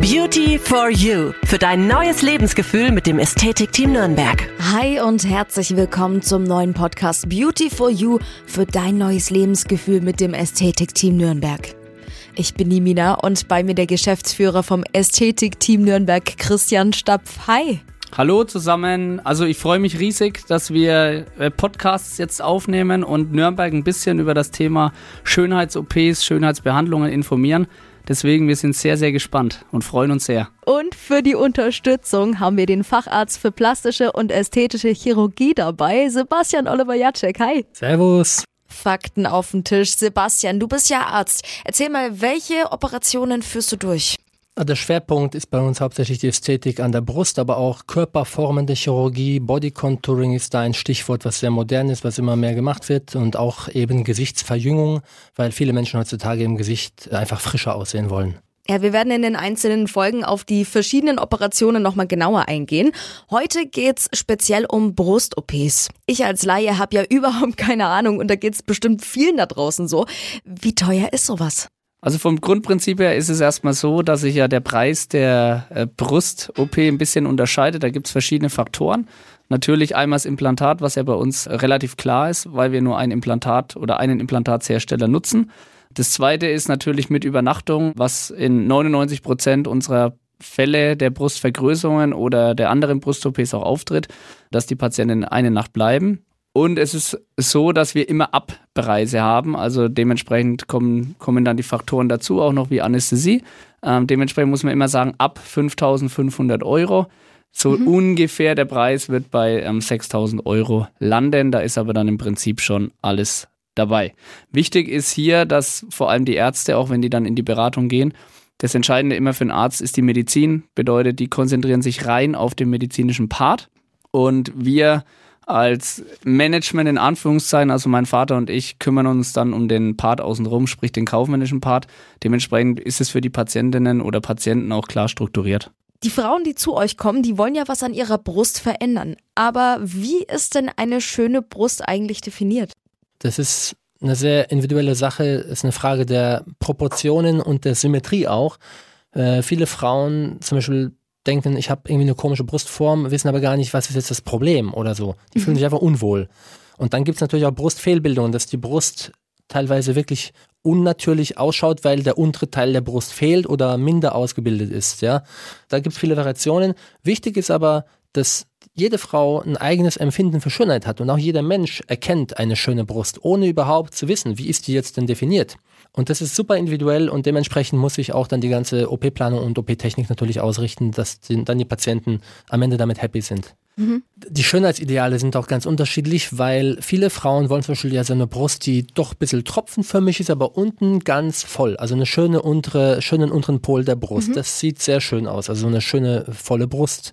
Beauty for You für dein neues Lebensgefühl mit dem Ästhetikteam Nürnberg. Hi und herzlich willkommen zum neuen Podcast Beauty for You für dein neues Lebensgefühl mit dem Ästhetikteam Nürnberg. Ich bin die Mina und bei mir der Geschäftsführer vom Ästhetikteam Nürnberg, Christian Stapf. Hi. Hallo zusammen. Also ich freue mich riesig, dass wir äh, Podcasts jetzt aufnehmen und Nürnberg ein bisschen über das Thema Schönheits-OPs, Schönheitsbehandlungen informieren. Deswegen, wir sind sehr, sehr gespannt und freuen uns sehr. Und für die Unterstützung haben wir den Facharzt für plastische und ästhetische Chirurgie dabei, Sebastian Oliver Jacek. Hi. Servus. Fakten auf den Tisch. Sebastian, du bist ja Arzt. Erzähl mal, welche Operationen führst du durch? Der Schwerpunkt ist bei uns hauptsächlich die Ästhetik an der Brust, aber auch körperformende Chirurgie, Body Contouring ist da ein Stichwort, was sehr modern ist, was immer mehr gemacht wird und auch eben Gesichtsverjüngung, weil viele Menschen heutzutage im Gesicht einfach frischer aussehen wollen. Ja, wir werden in den einzelnen Folgen auf die verschiedenen Operationen nochmal genauer eingehen. Heute geht's speziell um Brust-OPs. Ich als Laie habe ja überhaupt keine Ahnung und da geht's bestimmt vielen da draußen so. Wie teuer ist sowas? Also vom Grundprinzip her ist es erstmal so, dass sich ja der Preis der äh, Brust-OP ein bisschen unterscheidet. Da gibt es verschiedene Faktoren. Natürlich einmal das Implantat, was ja bei uns relativ klar ist, weil wir nur ein Implantat oder einen Implantatshersteller nutzen. Das zweite ist natürlich mit Übernachtung, was in 99 Prozent unserer Fälle der Brustvergrößerungen oder der anderen Brust-OPs auch auftritt, dass die Patienten eine Nacht bleiben. Und es ist so, dass wir immer Abpreise haben. Also dementsprechend kommen, kommen dann die Faktoren dazu, auch noch wie Anästhesie. Ähm, dementsprechend muss man immer sagen, ab 5500 Euro. So mhm. ungefähr der Preis wird bei ähm, 6000 Euro landen. Da ist aber dann im Prinzip schon alles dabei. Wichtig ist hier, dass vor allem die Ärzte, auch wenn die dann in die Beratung gehen, das Entscheidende immer für einen Arzt ist die Medizin. Bedeutet, die konzentrieren sich rein auf den medizinischen Part. Und wir als Management in Anführungszeichen, also mein Vater und ich kümmern uns dann um den Part außenrum, sprich den kaufmännischen Part. Dementsprechend ist es für die Patientinnen oder Patienten auch klar strukturiert. Die Frauen, die zu euch kommen, die wollen ja was an ihrer Brust verändern. Aber wie ist denn eine schöne Brust eigentlich definiert? Das ist eine sehr individuelle Sache, ist eine Frage der Proportionen und der Symmetrie auch. Äh, viele Frauen zum Beispiel denken, ich habe irgendwie eine komische Brustform, wissen aber gar nicht, was ist jetzt das Problem oder so. Die mhm. fühlen sich einfach unwohl. Und dann gibt es natürlich auch Brustfehlbildungen, dass die Brust teilweise wirklich unnatürlich ausschaut, weil der untere Teil der Brust fehlt oder minder ausgebildet ist. Ja, da gibt es viele Variationen. Wichtig ist aber, dass jede Frau ein eigenes Empfinden für Schönheit hat und auch jeder Mensch erkennt eine schöne Brust, ohne überhaupt zu wissen, wie ist die jetzt denn definiert. Und das ist super individuell und dementsprechend muss ich auch dann die ganze OP-Planung und OP-Technik natürlich ausrichten, dass die, dann die Patienten am Ende damit happy sind. Mhm. Die Schönheitsideale sind auch ganz unterschiedlich, weil viele Frauen wollen zum Beispiel ja so eine Brust, die doch ein bisschen tropfenförmig ist, aber unten ganz voll. Also eine schöne untere, schönen unteren Pol der Brust. Mhm. Das sieht sehr schön aus. Also so eine schöne volle Brust.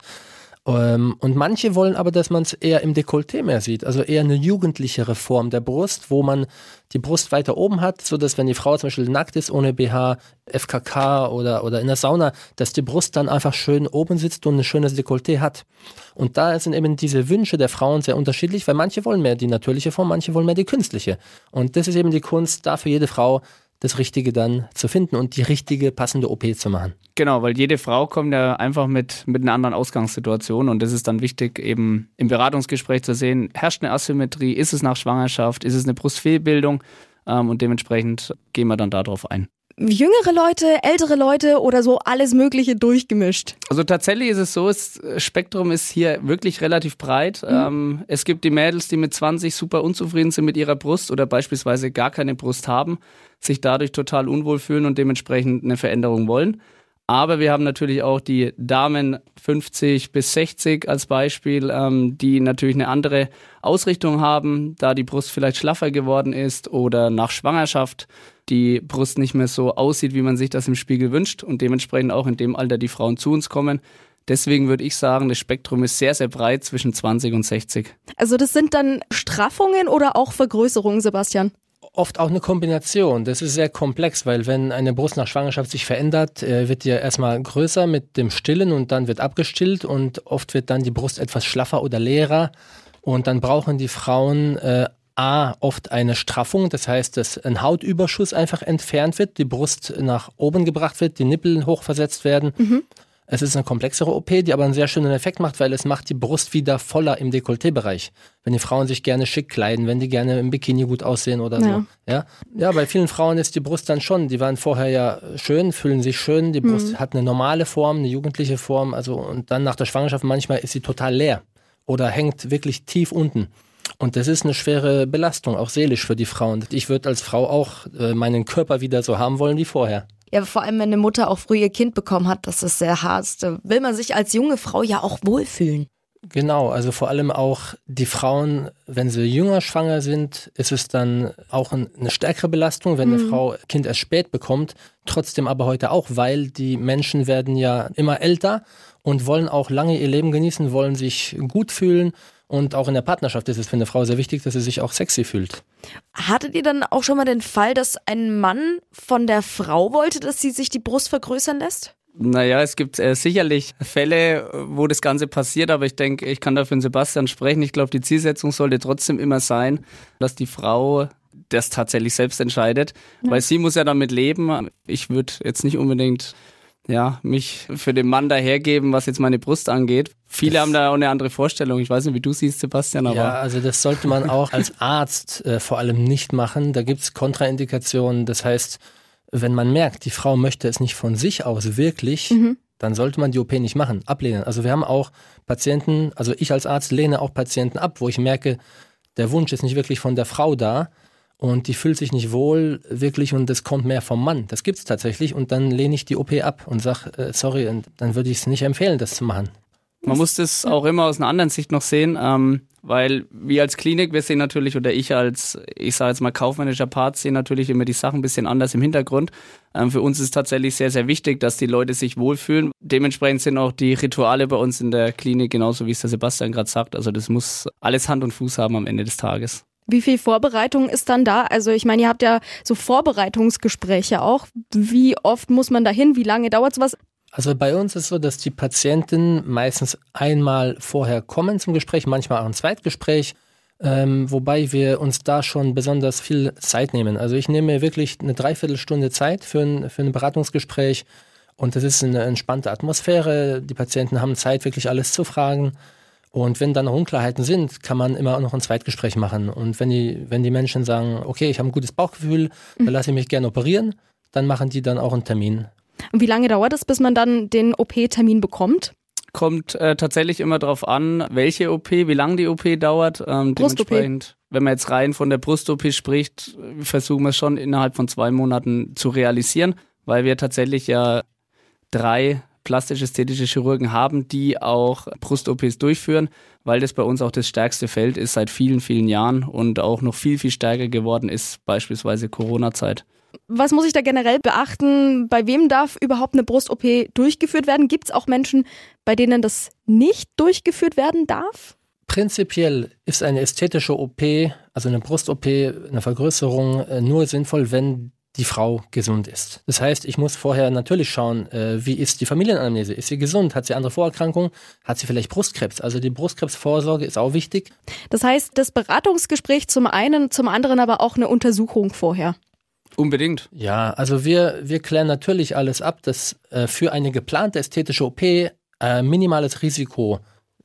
Ähm, und manche wollen aber, dass man es eher im Dekolleté mehr sieht, also eher eine jugendlichere Form der Brust, wo man die Brust weiter oben hat, so dass wenn die Frau zum Beispiel nackt ist ohne BH, FKK oder, oder in der Sauna, dass die Brust dann einfach schön oben sitzt und ein schönes Dekolleté hat. Und da sind eben diese Wünsche der Frauen sehr unterschiedlich, weil manche wollen mehr die natürliche Form, manche wollen mehr die künstliche. Und das ist eben die Kunst, da für jede Frau das Richtige dann zu finden und die richtige passende OP zu machen. Genau, weil jede Frau kommt ja einfach mit, mit einer anderen Ausgangssituation und das ist dann wichtig, eben im Beratungsgespräch zu sehen, herrscht eine Asymmetrie, ist es nach Schwangerschaft, ist es eine Brustfehlbildung ähm, und dementsprechend gehen wir dann darauf ein jüngere Leute, ältere Leute oder so alles Mögliche durchgemischt? Also tatsächlich ist es so, das Spektrum ist hier wirklich relativ breit. Mhm. Ähm, es gibt die Mädels, die mit 20 super unzufrieden sind mit ihrer Brust oder beispielsweise gar keine Brust haben, sich dadurch total unwohl fühlen und dementsprechend eine Veränderung wollen. Aber wir haben natürlich auch die Damen 50 bis 60 als Beispiel, ähm, die natürlich eine andere Ausrichtung haben, da die Brust vielleicht schlaffer geworden ist oder nach Schwangerschaft die Brust nicht mehr so aussieht, wie man sich das im Spiegel wünscht und dementsprechend auch in dem Alter die Frauen zu uns kommen. Deswegen würde ich sagen, das Spektrum ist sehr, sehr breit zwischen 20 und 60. Also das sind dann Straffungen oder auch Vergrößerungen, Sebastian? Oft auch eine Kombination. Das ist sehr komplex, weil wenn eine Brust nach Schwangerschaft sich verändert, äh, wird die erstmal größer mit dem Stillen und dann wird abgestillt und oft wird dann die Brust etwas schlaffer oder leerer und dann brauchen die Frauen äh, A, oft eine Straffung, das heißt, dass ein Hautüberschuss einfach entfernt wird, die Brust nach oben gebracht wird, die Nippel hochversetzt werden. Mhm. Es ist eine komplexere OP, die aber einen sehr schönen Effekt macht, weil es macht die Brust wieder voller im Dekolleté-Bereich. Wenn die Frauen sich gerne schick kleiden, wenn die gerne im Bikini gut aussehen oder ja. so. Ja, ja bei vielen Frauen ist die Brust dann schon, die waren vorher ja schön, fühlen sich schön, die Brust mhm. hat eine normale Form, eine jugendliche Form, also und dann nach der Schwangerschaft manchmal ist sie total leer oder hängt wirklich tief unten. Und das ist eine schwere Belastung, auch seelisch für die Frauen. Ich würde als Frau auch äh, meinen Körper wieder so haben wollen wie vorher. Ja, vor allem, wenn eine Mutter auch früh ihr Kind bekommen hat, das ist sehr hart. Da will man sich als junge Frau ja auch wohlfühlen. Genau, also vor allem auch die Frauen, wenn sie jünger schwanger sind, ist es dann auch eine stärkere Belastung, wenn eine mhm. Frau Kind erst spät bekommt. Trotzdem aber heute auch, weil die Menschen werden ja immer älter und wollen auch lange ihr Leben genießen, wollen sich gut fühlen und auch in der Partnerschaft ist es für eine Frau sehr wichtig, dass sie sich auch sexy fühlt. Hattet ihr dann auch schon mal den Fall, dass ein Mann von der Frau wollte, dass sie sich die Brust vergrößern lässt? Naja, es gibt äh, sicherlich Fälle, wo das Ganze passiert, aber ich denke, ich kann da für den Sebastian sprechen. Ich glaube, die Zielsetzung sollte trotzdem immer sein, dass die Frau das tatsächlich selbst entscheidet, ja. weil sie muss ja damit leben. Ich würde jetzt nicht unbedingt ja, mich für den Mann dahergeben, was jetzt meine Brust angeht. Viele das haben da auch eine andere Vorstellung. Ich weiß nicht, wie du siehst, Sebastian, aber. Ja, also das sollte man auch als Arzt äh, vor allem nicht machen. Da gibt's Kontraindikationen. Das heißt, wenn man merkt, die Frau möchte es nicht von sich aus wirklich, mhm. dann sollte man die OP nicht machen, ablehnen. Also wir haben auch Patienten, also ich als Arzt lehne auch Patienten ab, wo ich merke, der Wunsch ist nicht wirklich von der Frau da und die fühlt sich nicht wohl wirklich und es kommt mehr vom Mann. Das gibt's tatsächlich und dann lehne ich die OP ab und sag äh, sorry und dann würde ich es nicht empfehlen, das zu machen. Man muss das auch immer aus einer anderen Sicht noch sehen, ähm, weil wir als Klinik, wir sehen natürlich, oder ich als, ich sage jetzt mal kaufmännischer Part, sehen natürlich immer die Sachen ein bisschen anders im Hintergrund. Ähm, für uns ist tatsächlich sehr, sehr wichtig, dass die Leute sich wohlfühlen. Dementsprechend sind auch die Rituale bei uns in der Klinik genauso, wie es der Sebastian gerade sagt. Also das muss alles Hand und Fuß haben am Ende des Tages. Wie viel Vorbereitung ist dann da? Also ich meine, ihr habt ja so Vorbereitungsgespräche auch. Wie oft muss man da hin? Wie lange dauert sowas? Also bei uns ist es so, dass die Patienten meistens einmal vorher kommen zum Gespräch, manchmal auch ein Zweitgespräch, ähm, wobei wir uns da schon besonders viel Zeit nehmen. Also ich nehme wirklich eine Dreiviertelstunde Zeit für ein, für ein Beratungsgespräch und das ist eine entspannte Atmosphäre. Die Patienten haben Zeit, wirklich alles zu fragen. Und wenn dann noch Unklarheiten sind, kann man immer noch ein Zweitgespräch machen. Und wenn die, wenn die Menschen sagen, okay, ich habe ein gutes Bauchgefühl, mhm. dann lasse ich mich gerne operieren, dann machen die dann auch einen Termin. Und wie lange dauert es, bis man dann den OP-Termin bekommt? Kommt äh, tatsächlich immer darauf an, welche OP, wie lange die OP dauert. Ähm, dementsprechend, wenn man jetzt rein von der Brust-OP spricht, versuchen wir es schon innerhalb von zwei Monaten zu realisieren, weil wir tatsächlich ja drei plastisch-ästhetische Chirurgen haben, die auch Brust-OPs durchführen, weil das bei uns auch das stärkste Feld ist seit vielen, vielen Jahren und auch noch viel, viel stärker geworden ist, beispielsweise Corona-Zeit. Was muss ich da generell beachten? Bei wem darf überhaupt eine Brust-OP durchgeführt werden? Gibt es auch Menschen, bei denen das nicht durchgeführt werden darf? Prinzipiell ist eine ästhetische OP, also eine Brust-OP, eine Vergrößerung, äh, nur sinnvoll, wenn die Frau gesund ist. Das heißt, ich muss vorher natürlich schauen, äh, wie ist die Familienanamnese? Ist sie gesund? Hat sie andere Vorerkrankungen? Hat sie vielleicht Brustkrebs? Also die Brustkrebsvorsorge ist auch wichtig. Das heißt, das Beratungsgespräch zum einen, zum anderen aber auch eine Untersuchung vorher. Unbedingt. Ja, also wir, wir klären natürlich alles ab, dass äh, für eine geplante ästhetische OP äh, minimales Risiko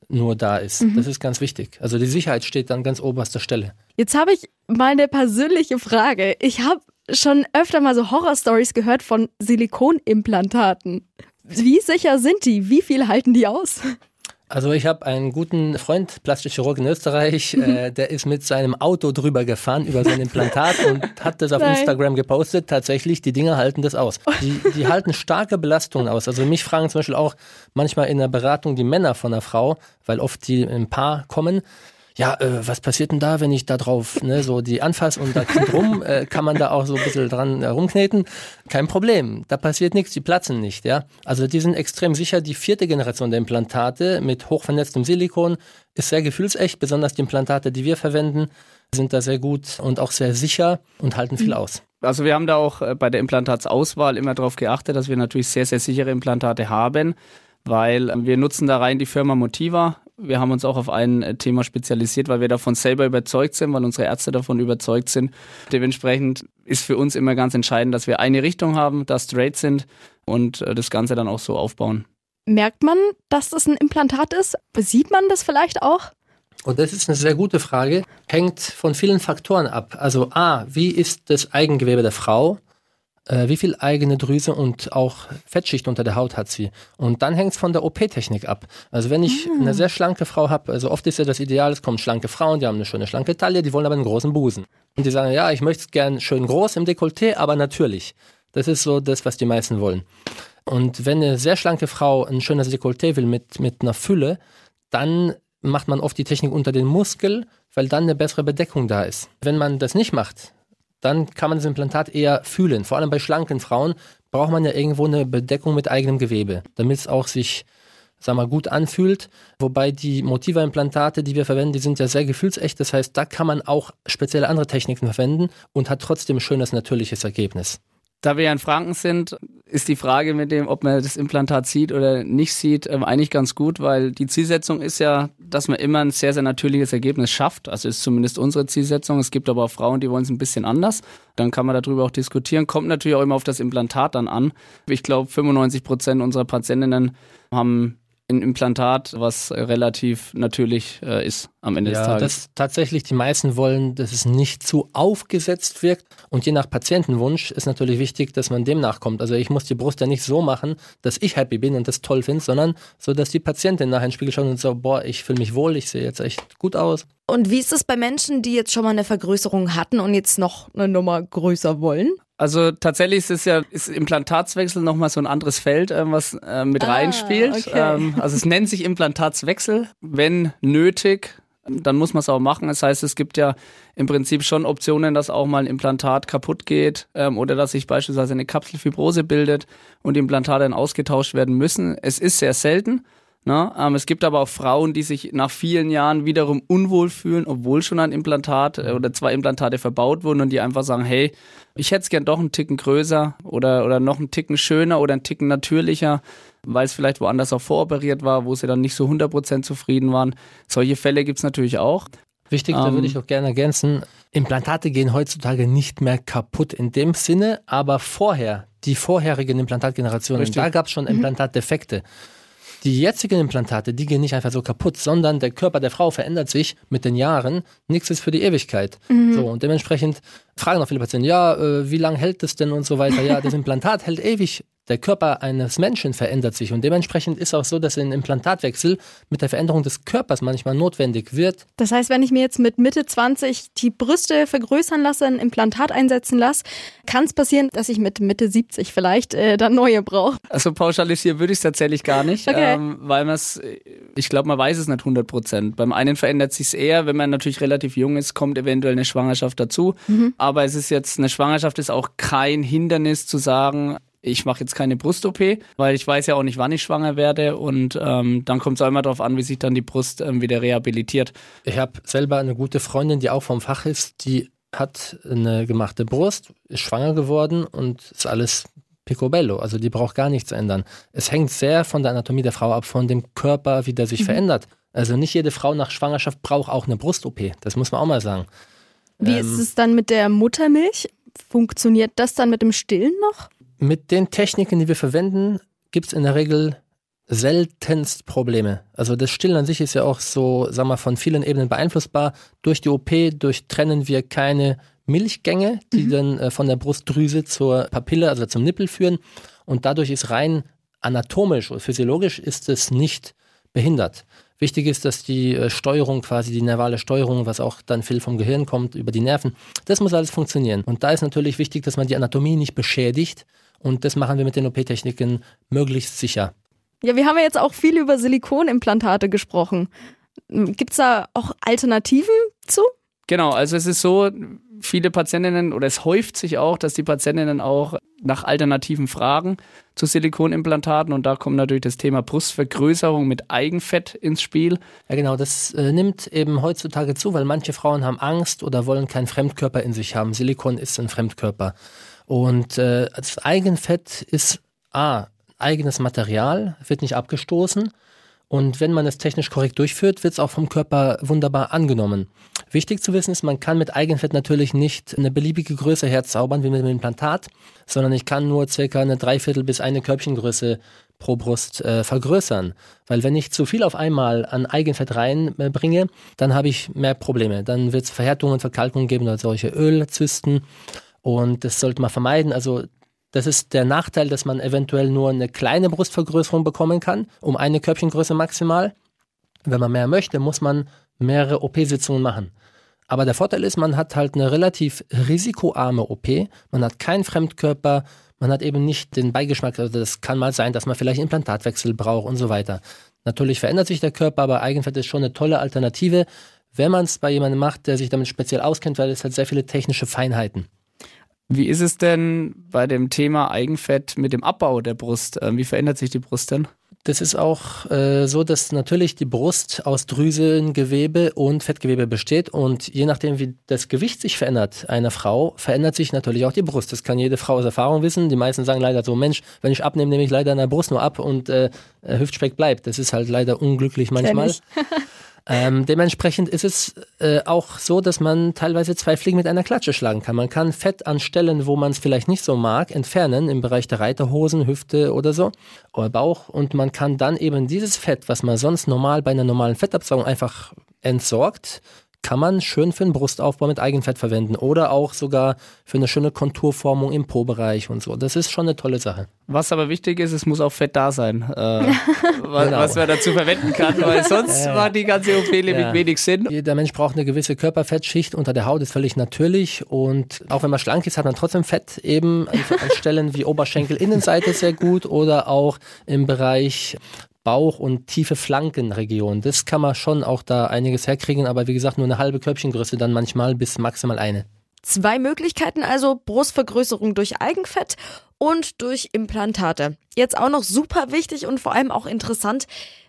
nur da ist. Mhm. Das ist ganz wichtig. Also die Sicherheit steht an ganz oberster Stelle. Jetzt habe ich mal eine persönliche Frage. Ich habe schon öfter mal so Horrorstories gehört von Silikonimplantaten. Wie sicher sind die? Wie viel halten die aus? Also ich habe einen guten Freund, Plastikchirurg in Österreich, äh, der ist mit seinem Auto drüber gefahren über sein Implantat und hat das auf Nein. Instagram gepostet. Tatsächlich, die Dinger halten das aus. Die, die halten starke Belastungen aus. Also mich fragen zum Beispiel auch manchmal in der Beratung die Männer von der Frau, weil oft die im Paar kommen, ja, äh, was passiert denn da, wenn ich da drauf ne, so die anfasse und da kommt rum, äh, kann man da auch so ein bisschen dran äh, rumkneten? Kein Problem, da passiert nichts, die platzen nicht, ja. Also die sind extrem sicher. Die vierte Generation der Implantate mit hochvernetztem Silikon ist sehr gefühlsecht, besonders die Implantate, die wir verwenden, sind da sehr gut und auch sehr sicher und halten viel mhm. aus. Also wir haben da auch äh, bei der Implantatsauswahl immer darauf geachtet, dass wir natürlich sehr, sehr sichere Implantate haben weil wir nutzen da rein die Firma Motiva Wir haben uns auch auf ein äh, Thema spezialisiert, weil wir davon selber überzeugt sind, weil unsere Ärzte davon überzeugt sind. Dementsprechend ist für uns immer ganz entscheidend, dass wir eine Richtung haben, da straight sind und äh, das Ganze dann auch so aufbauen. Merkt man, dass das ein Implantat ist? Sieht man das vielleicht auch? Und das ist eine sehr gute Frage. Hängt von vielen Faktoren ab. Also A, wie ist das Eigengewebe der Frau? Äh, wie viel eigene Drüse und auch Fettschicht unter der Haut hat sie? Und dann hängt es von der OP-Technik ab. Also wenn ich mhm. eine sehr schlanke Frau habe, also oft ist ja das Ideal, es kommen schlanke Frauen, die haben eine schöne schlanke Taille, die wollen aber einen großen Busen. Und die sagen, ja, ich möchte es gern schön groß im Dekolleté, aber natürlich. Das ist so das, was die meisten wollen. Und wenn eine sehr schlanke Frau ein schönes Dekolleté will mit, mit einer Fülle, dann macht man oft die Technik unter den Muskel, weil dann eine bessere Bedeckung da ist. Wenn man das nicht macht, dann kann man das Implantat eher fühlen. Vor allem bei schlanken Frauen braucht man ja irgendwo eine Bedeckung mit eigenem Gewebe, damit es auch sich sag mal, gut anfühlt. Wobei die Motiva-Implantate, die wir verwenden, die sind ja sehr gefühlsecht. Das heißt, da kann man auch spezielle andere Techniken verwenden und hat trotzdem ein schönes, natürliches Ergebnis. Da wir ja in Franken sind, ist die Frage mit dem, ob man das Implantat sieht oder nicht sieht, ähm, eigentlich ganz gut, weil die Zielsetzung ist ja, dass man immer ein sehr, sehr natürliches Ergebnis schafft. Also ist zumindest unsere Zielsetzung. Es gibt aber auch Frauen, die wollen es ein bisschen anders. Dann kann man darüber auch diskutieren. Kommt natürlich auch immer auf das Implantat dann an. Ich glaube, 95 Prozent unserer Patientinnen haben ein Implantat, was relativ natürlich äh, ist am Ende ja, des Tages. Das tatsächlich die meisten wollen, dass es nicht zu aufgesetzt wirkt. Und je nach Patientenwunsch ist natürlich wichtig, dass man dem nachkommt. Also ich muss die Brust ja nicht so machen, dass ich happy bin und das toll finde, sondern so, dass die Patientin nachher in den Spiegel schaut und so, boah, ich fühle mich wohl, ich sehe jetzt echt gut aus. Und wie ist es bei Menschen, die jetzt schon mal eine Vergrößerung hatten und jetzt noch eine Nummer größer wollen? Also tatsächlich ist es ja ist Implantatswechsel nochmal so ein anderes Feld, äh, was äh, mit ah, reinspielt. Okay. Ähm, also es nennt sich Implantatswechsel. Wenn nötig, dann muss man es auch machen. Das heißt, es gibt ja im Prinzip schon Optionen, dass auch mal ein Implantat kaputt geht ähm, oder dass sich beispielsweise eine Kapselfibrose bildet und die Implantate dann ausgetauscht werden müssen. Es ist sehr selten. Ne? Ähm, es gibt aber auch Frauen, die sich nach vielen Jahren wiederum unwohl fühlen, obwohl schon ein Implantat äh, oder zwei Implantate verbaut wurden und die einfach sagen, hey, ich hätte es gern doch einen Ticken größer oder, oder noch einen Ticken schöner oder einen Ticken natürlicher, weil es vielleicht woanders auch voroperiert war, wo sie dann nicht so 100% zufrieden waren. Solche Fälle gibt es natürlich auch. Wichtig, ähm, da würde ich auch gerne ergänzen, Implantate gehen heutzutage nicht mehr kaputt in dem Sinne, aber vorher, die vorherigen Implantatgenerationen, da gab es schon mhm. Die jetzigen Implantate, die gehen nicht einfach so kaputt, sondern der Körper der Frau verändert sich mit den Jahren. Nichts ist für die Ewigkeit. Mhm. So, und dementsprechend fragen auch viele Patienten, ja, äh, wie lange hält das denn und so weiter. Ja, das Implantat hält ewig der Körper eines Menschen verändert sich und dementsprechend ist auch so, dass ein Implantatwechsel mit der Veränderung des Körpers manchmal notwendig wird. Das heißt, wenn ich mir jetzt mit Mitte 20 die Brüste vergrößern lasse, ein Implantat einsetzen lasse, kann es passieren, dass ich mit Mitte 70 vielleicht äh, dann neue brauche. Also pauschalisieren würde ich es tatsächlich gar nicht, okay. ähm, weil man es, ich glaube, man weiß es nicht 100 Prozent. Beim einen verändert sich es eher, wenn man natürlich relativ jung ist, kommt eventuell eine Schwangerschaft dazu. Mhm. Aber es ist jetzt, eine Schwangerschaft ist auch kein Hindernis zu sagen, ich mache jetzt keine Brust-OP, weil ich weiß ja auch nicht, wann ich schwanger werde und ähm, dann kommt es auch immer darauf an, wie sich dann die Brust ähm, wieder rehabilitiert. Ich habe selber eine gute Freundin, die auch vom Fach ist, die hat eine gemachte Brust, ist schwanger geworden und ist alles picobello, also die braucht gar nichts ändern. Es hängt sehr von der Anatomie der Frau ab, von dem Körper, wie der sich mhm. verändert. Also nicht jede Frau nach Schwangerschaft braucht auch eine Brust-OP, das muss man auch mal sagen. Wie ähm, ist es dann mit der Muttermilch? Funktioniert das dann mit dem Stillen noch? Mit den Techniken, die wir verwenden, gibt es in der Regel seltenst Probleme. Also das Stillen an sich ist ja auch so, sag mal, von vielen Ebenen beeinflussbar. Durch die OP durchtrennen wir keine Milchgänge, die mhm. dann äh, von der Brustdrüse zur Papille, also zum Nippel führen. Und dadurch ist rein anatomisch oder physiologisch ist es nicht behindert. Wichtig ist, dass die äh, Steuerung, quasi die nervale Steuerung, was auch dann viel vom Gehirn kommt, über die Nerven, das muss alles funktionieren. Und da ist natürlich wichtig, dass man die Anatomie nicht beschädigt, und das machen wir mit den OP-Techniken möglichst sicher. Ja, wir haben ja jetzt auch viel über Silikonimplantate gesprochen. Gibt es da auch Alternativen zu? Genau, also es ist so, viele Patientinnen oder es häuft sich auch, dass die Patientinnen auch nach Alternativen fragen zu Silikonimplantaten und da kommt natürlich das Thema Brustvergrößerung mit Eigenfett ins Spiel. Ja genau, das äh, nimmt eben heutzutage zu, weil manche Frauen haben Angst oder wollen keinen Fremdkörper in sich haben. Silikon ist ein Fremdkörper. Und äh, das Eigenfett ist A, eigenes Material, wird nicht abgestoßen Und wenn man es technisch korrekt durchführt, wird es auch vom Körper wunderbar angenommen. Wichtig zu wissen ist, man kann mit Eigenfett natürlich nicht eine beliebige Größe herzaubern wie mit dem Implantat, sondern ich kann nur circa eine Dreiviertel bis eine Körbchengröße pro Brust äh, vergrößern. Weil wenn ich zu viel auf einmal an Eigenfett reinbringe, äh, dann habe ich mehr Probleme. Dann wird es Verhärtungen, Verkalkungen geben oder solche Ölzysten. Und das sollte man vermeiden. Also das ist der Nachteil, dass man eventuell nur eine kleine Brustvergrößerung bekommen kann, um eine Körbchengröße maximal. Wenn man mehr möchte, muss man mehrere OP-Sitzungen machen. Aber der Vorteil ist, man hat halt eine relativ risikoarme OP. Man hat keinen Fremdkörper, man hat eben nicht den Beigeschmack. Also das kann mal sein, dass man vielleicht Implantatwechsel braucht und so weiter. Natürlich verändert sich der Körper, aber Eigenfett ist schon eine tolle Alternative, wenn man es bei jemandem macht, der sich damit speziell auskennt, weil es hat sehr viele technische Feinheiten. Wie ist es denn bei dem Thema Eigenfett mit dem Abbau der Brust? Ähm, wie verändert sich die Brust denn? Das ist auch äh, so, dass natürlich die Brust aus Drüsengewebe und Fettgewebe besteht und je nachdem, wie das Gewicht sich verändert einer Frau, verändert sich natürlich auch die Brust. Das kann jede Frau aus Erfahrung wissen. Die meisten sagen leider so, Mensch, wenn ich abnehme, nehme ich leider an der Brust nur ab und äh, Hüftspeck bleibt. Das ist halt leider unglücklich manchmal. Ähm, dementsprechend ist es äh, auch so, dass man teilweise zwei Fliegen mit einer Klatsche schlagen kann. Man kann Fett an Stellen, wo man es vielleicht nicht so mag, entfernen, im Bereich der Reiterhosen, Hüfte oder so, oder Bauch. Und man kann dann eben dieses Fett, was man sonst normal bei einer normalen Fettabsaugung einfach entsorgt, kann man schön für den Brustaufbau mit Eigenfett verwenden oder auch sogar für eine schöne Konturformung im Po-Bereich und so. Das ist schon eine tolle Sache. Was aber wichtig ist, es muss auch Fett da sein, äh, was, genau. was, man dazu verwenden kann, weil sonst ja. macht die ganze OP ja. wenig Sinn. Jeder Mensch braucht eine gewisse Körperfettschicht unter der Haut, ist völlig natürlich und auch wenn man schlank ist, hat man trotzdem Fett eben an Stellen wie Oberschenkel Innenseite sehr gut oder auch im Bereich Bauch und tiefe Flankenregion. Das kann man schon auch da einiges herkriegen, aber wie gesagt, nur eine halbe Körbchengröße dann manchmal bis maximal eine. Zwei Möglichkeiten also, Brustvergrößerung durch Eigenfett und durch Implantate. Jetzt auch noch super wichtig und vor allem auch interessant,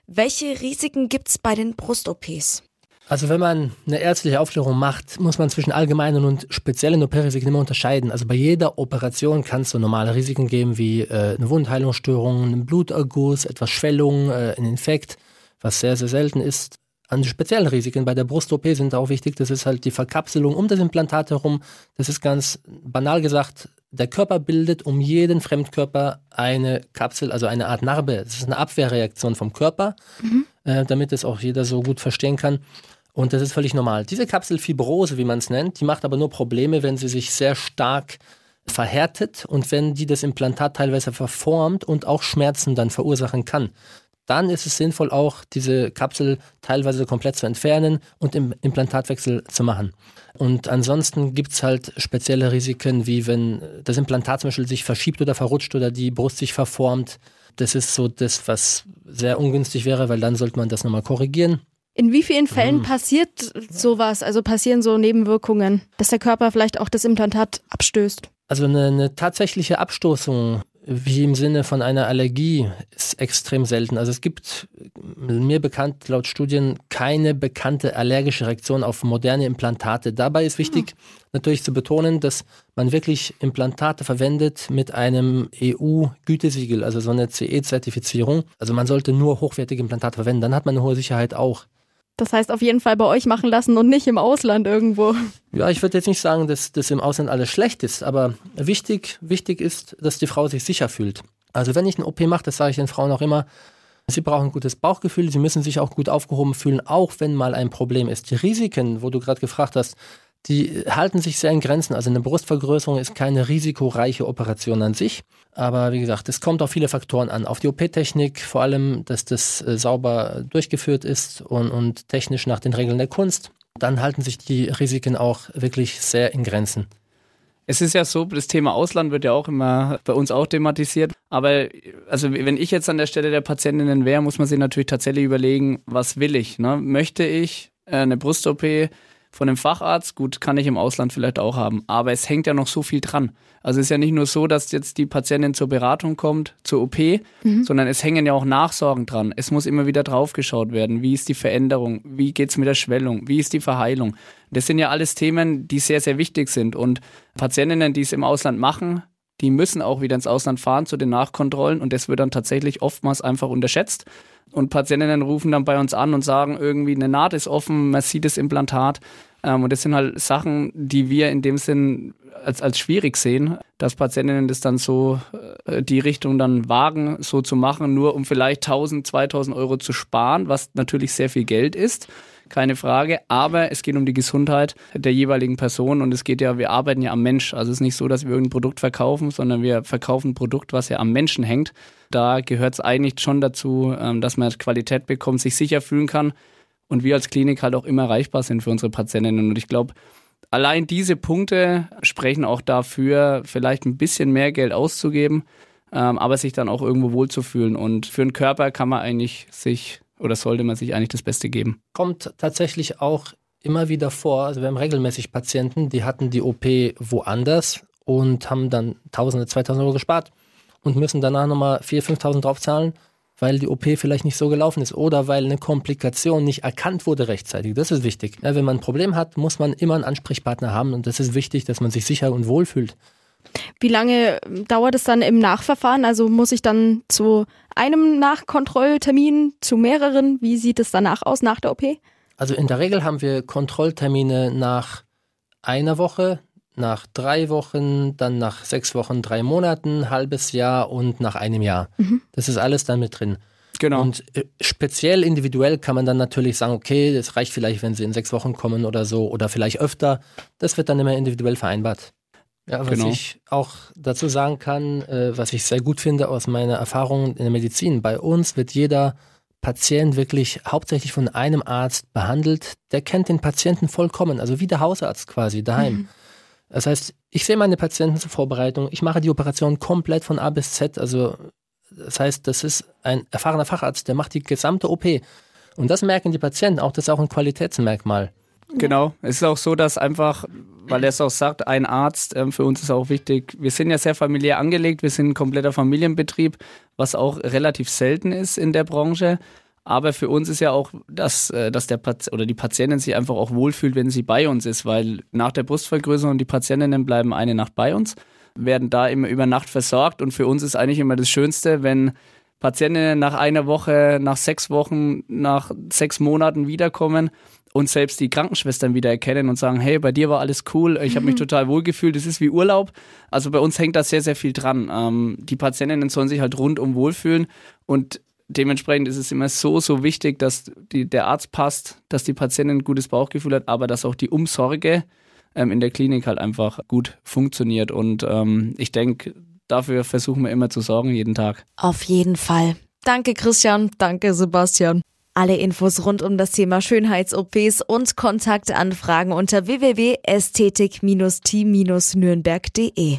welche Risiken gibt es bei den Brust-OPs? Also wenn man eine ärztliche Aufklärung macht, muss man zwischen allgemeinen und speziellen OP-Risiken immer unterscheiden. Also bei jeder Operation kann es so normale Risiken geben wie äh, eine Wundheilungsstörung, einen Bluterguss, etwas Schwellung, äh, ein Infekt, was sehr, sehr selten ist. An speziellen Risiken bei der Brust-OP sind auch wichtig, das ist halt die Verkapselung um das Implantat herum. Das ist ganz banal gesagt, der Körper bildet um jeden Fremdkörper eine Kapsel, also eine Art Narbe. Das ist eine Abwehrreaktion vom Körper, mhm. äh, damit es auch jeder so gut verstehen kann. Und das ist völlig normal. Diese Kapselfibrose, wie man es nennt, die macht aber nur Probleme, wenn sie sich sehr stark verhärtet und wenn die das Implantat teilweise verformt und auch Schmerzen dann verursachen kann. Dann ist es sinnvoll, auch diese Kapsel teilweise komplett zu entfernen und im Implantatwechsel zu machen. Und ansonsten gibt es halt spezielle Risiken, wie wenn das Implantat zum Beispiel sich verschiebt oder verrutscht oder die Brust sich verformt. Das ist so das, was sehr ungünstig wäre, weil dann sollte man das nochmal korrigieren. In wie vielen Fällen mhm. passiert sowas, also passieren so Nebenwirkungen, dass der Körper vielleicht auch das Implantat abstößt? Also eine, eine tatsächliche Abstoßung wie im Sinne von einer Allergie ist extrem selten. Also es gibt mir bekannt laut Studien keine bekannte allergische Reaktion auf moderne Implantate. Dabei ist wichtig hm. natürlich zu betonen, dass man wirklich Implantate verwendet mit einem EU-Gütesiegel, also so eine CE-Zertifizierung. Also man sollte nur hochwertige Implantate verwenden, dann hat man eine hohe Sicherheit auch. Das heißt auf jeden Fall bei euch machen lassen und nicht im Ausland irgendwo. Ja, ich würde jetzt nicht sagen, dass das im Ausland alles schlecht ist, aber wichtig, wichtig ist, dass die Frau sich sicher fühlt. Also wenn ich eine OP mache, das sage ich den Frauen auch immer, sie brauchen ein gutes Bauchgefühl, sie müssen sich auch gut aufgehoben fühlen, auch wenn mal ein Problem ist. Die Risiken, wo du gerade gefragt hast, die halten sich sehr in Grenzen. Also eine Brustvergrößerung ist keine risikoreiche Operation an sich. Aber wie gesagt, es kommt auf viele Faktoren an. Auf die OP-Technik, vor allem, dass das äh, sauber durchgeführt ist und, und technisch nach den Regeln der Kunst. Dann halten sich die Risiken auch wirklich sehr in Grenzen. Es ist ja so, das Thema Ausland wird ja auch immer bei uns auch thematisiert. Aber also wenn ich jetzt an der Stelle der Patientinnen wäre, muss man sich natürlich tatsächlich überlegen, was will ich? Ne? Möchte ich äh, eine Brust-OP von einem Facharzt, gut, kann ich im Ausland vielleicht auch haben, aber es hängt ja noch so viel dran. Also es ist ja nicht nur so, dass jetzt die Patientin zur Beratung kommt, zur OP, mhm. sondern es hängen ja auch Nachsorgen dran. Es muss immer wieder draufgeschaut werden. Wie ist die Veränderung? Wie geht's mit der Schwellung? Wie ist die Verheilung? Das sind ja alles Themen, die sehr, sehr wichtig sind. Und Patientinnen, die es im Ausland machen, die müssen auch wieder ins Ausland fahren zu den Nachkontrollen und das wird dann tatsächlich oftmals einfach unterschätzt. Und Patientinnen rufen dann bei uns an und sagen, irgendwie eine Naht ist offen, man sieht das Implantat. Ähm, und das sind halt Sachen, die wir in dem Sinn als, als schwierig sehen, dass Patientinnen das dann so, äh, die Richtung dann wagen, so zu machen, nur um vielleicht 1000, 2000 Euro zu sparen, was natürlich sehr viel Geld ist keine Frage. Aber es geht um die Gesundheit der jeweiligen Person und es geht ja, wir arbeiten ja am Mensch. Also es ist nicht so, dass wir irgendein Produkt verkaufen, sondern wir verkaufen ein Produkt, was ja am Menschen hängt. Da gehört es eigentlich schon dazu, ähm, dass man Qualität bekommt, sich sicher fühlen kann und wir als Klinik halt auch immer erreichbar sind für unsere Patientinnen. Und ich glaube, allein diese Punkte sprechen auch dafür, vielleicht ein bisschen mehr Geld auszugeben, ähm, aber sich dann auch irgendwo wohlzufühlen. Und für den Körper kann man eigentlich sich oder sollte man sich eigentlich das Beste geben? Kommt tatsächlich auch immer wieder vor. Also wir haben regelmäßig Patienten, die hatten die OP woanders und haben dann Tausende, 2000 Euro gespart und müssen danach nochmal 4.000, 5.000 draufzahlen, weil die OP vielleicht nicht so gelaufen ist oder weil eine Komplikation nicht erkannt wurde rechtzeitig. Das ist wichtig. Ja, wenn man ein Problem hat, muss man immer einen Ansprechpartner haben und das ist wichtig, dass man sich sicher und wohl fühlt. Wie lange dauert es dann im Nachverfahren? Also muss ich dann zu einem Nachkontrolltermin, zu mehreren? Wie sieht es danach aus nach der OP? Also in der Regel haben wir Kontrolltermine nach einer Woche, nach drei Wochen, dann nach sechs Wochen, drei Monaten, halbes Jahr und nach einem Jahr. Mhm. Das ist alles dann mit drin. Genau. Und äh, speziell individuell kann man dann natürlich sagen, okay, das reicht vielleicht, wenn sie in sechs Wochen kommen oder so oder vielleicht öfter. Das wird dann immer individuell vereinbart. Ja, was genau. ich auch dazu sagen kann, äh, was ich sehr gut finde aus meiner Erfahrung in der Medizin, bei uns wird jeder Patient wirklich hauptsächlich von einem Arzt behandelt, der kennt den Patienten vollkommen, also wie der Hausarzt quasi daheim. Mhm. Das heißt, ich sehe meine Patienten zur Vorbereitung, ich mache die Operation komplett von A bis Z, also das heißt, das ist ein erfahrener Facharzt, der macht die gesamte OP. Und das merken die Patienten auch, das ist auch ein Qualitätsmerkmal. Genau. Es ist auch so, dass einfach, weil er es auch sagt, ein Arzt, ähm, für uns ist auch wichtig, wir sind ja sehr familiär angelegt, wir sind ein kompletter Familienbetrieb, was auch relativ selten ist in der Branche. Aber für uns ist ja auch, dass, äh, dass der Pat oder die Patientin sich einfach auch wohlfühlt, wenn sie bei uns ist, weil nach der Brustvergrößerung die Patientinnen bleiben eine Nacht bei uns, werden da immer über Nacht versorgt und für uns ist eigentlich immer das Schönste, wenn Patientinnen nach einer Woche, nach sechs Wochen, nach sechs Monaten wiederkommen und selbst die Krankenschwestern wieder erkennen und sagen, hey, bei dir war alles cool, ich habe mich total wohlgefühlt, es ist wie Urlaub. Also bei uns hängt da sehr, sehr viel dran. Ähm, die Patientinnen sollen sich halt rundum wohlfühlen und dementsprechend ist es immer so, so wichtig, dass die, der Arzt passt, dass die Patientin ein gutes Bauchgefühl hat, aber dass auch die Umsorge ähm, in der Klinik halt einfach gut funktioniert. Und ähm, ich denke, dafür versuchen wir immer zu sorgen, jeden Tag. Auf jeden Fall. Danke, Christian. Danke, Sebastian. Alle Infos rund um das Thema Schönheits-OPs und Kontaktanfragen unter www.ästhetik-team-nürnberg.de.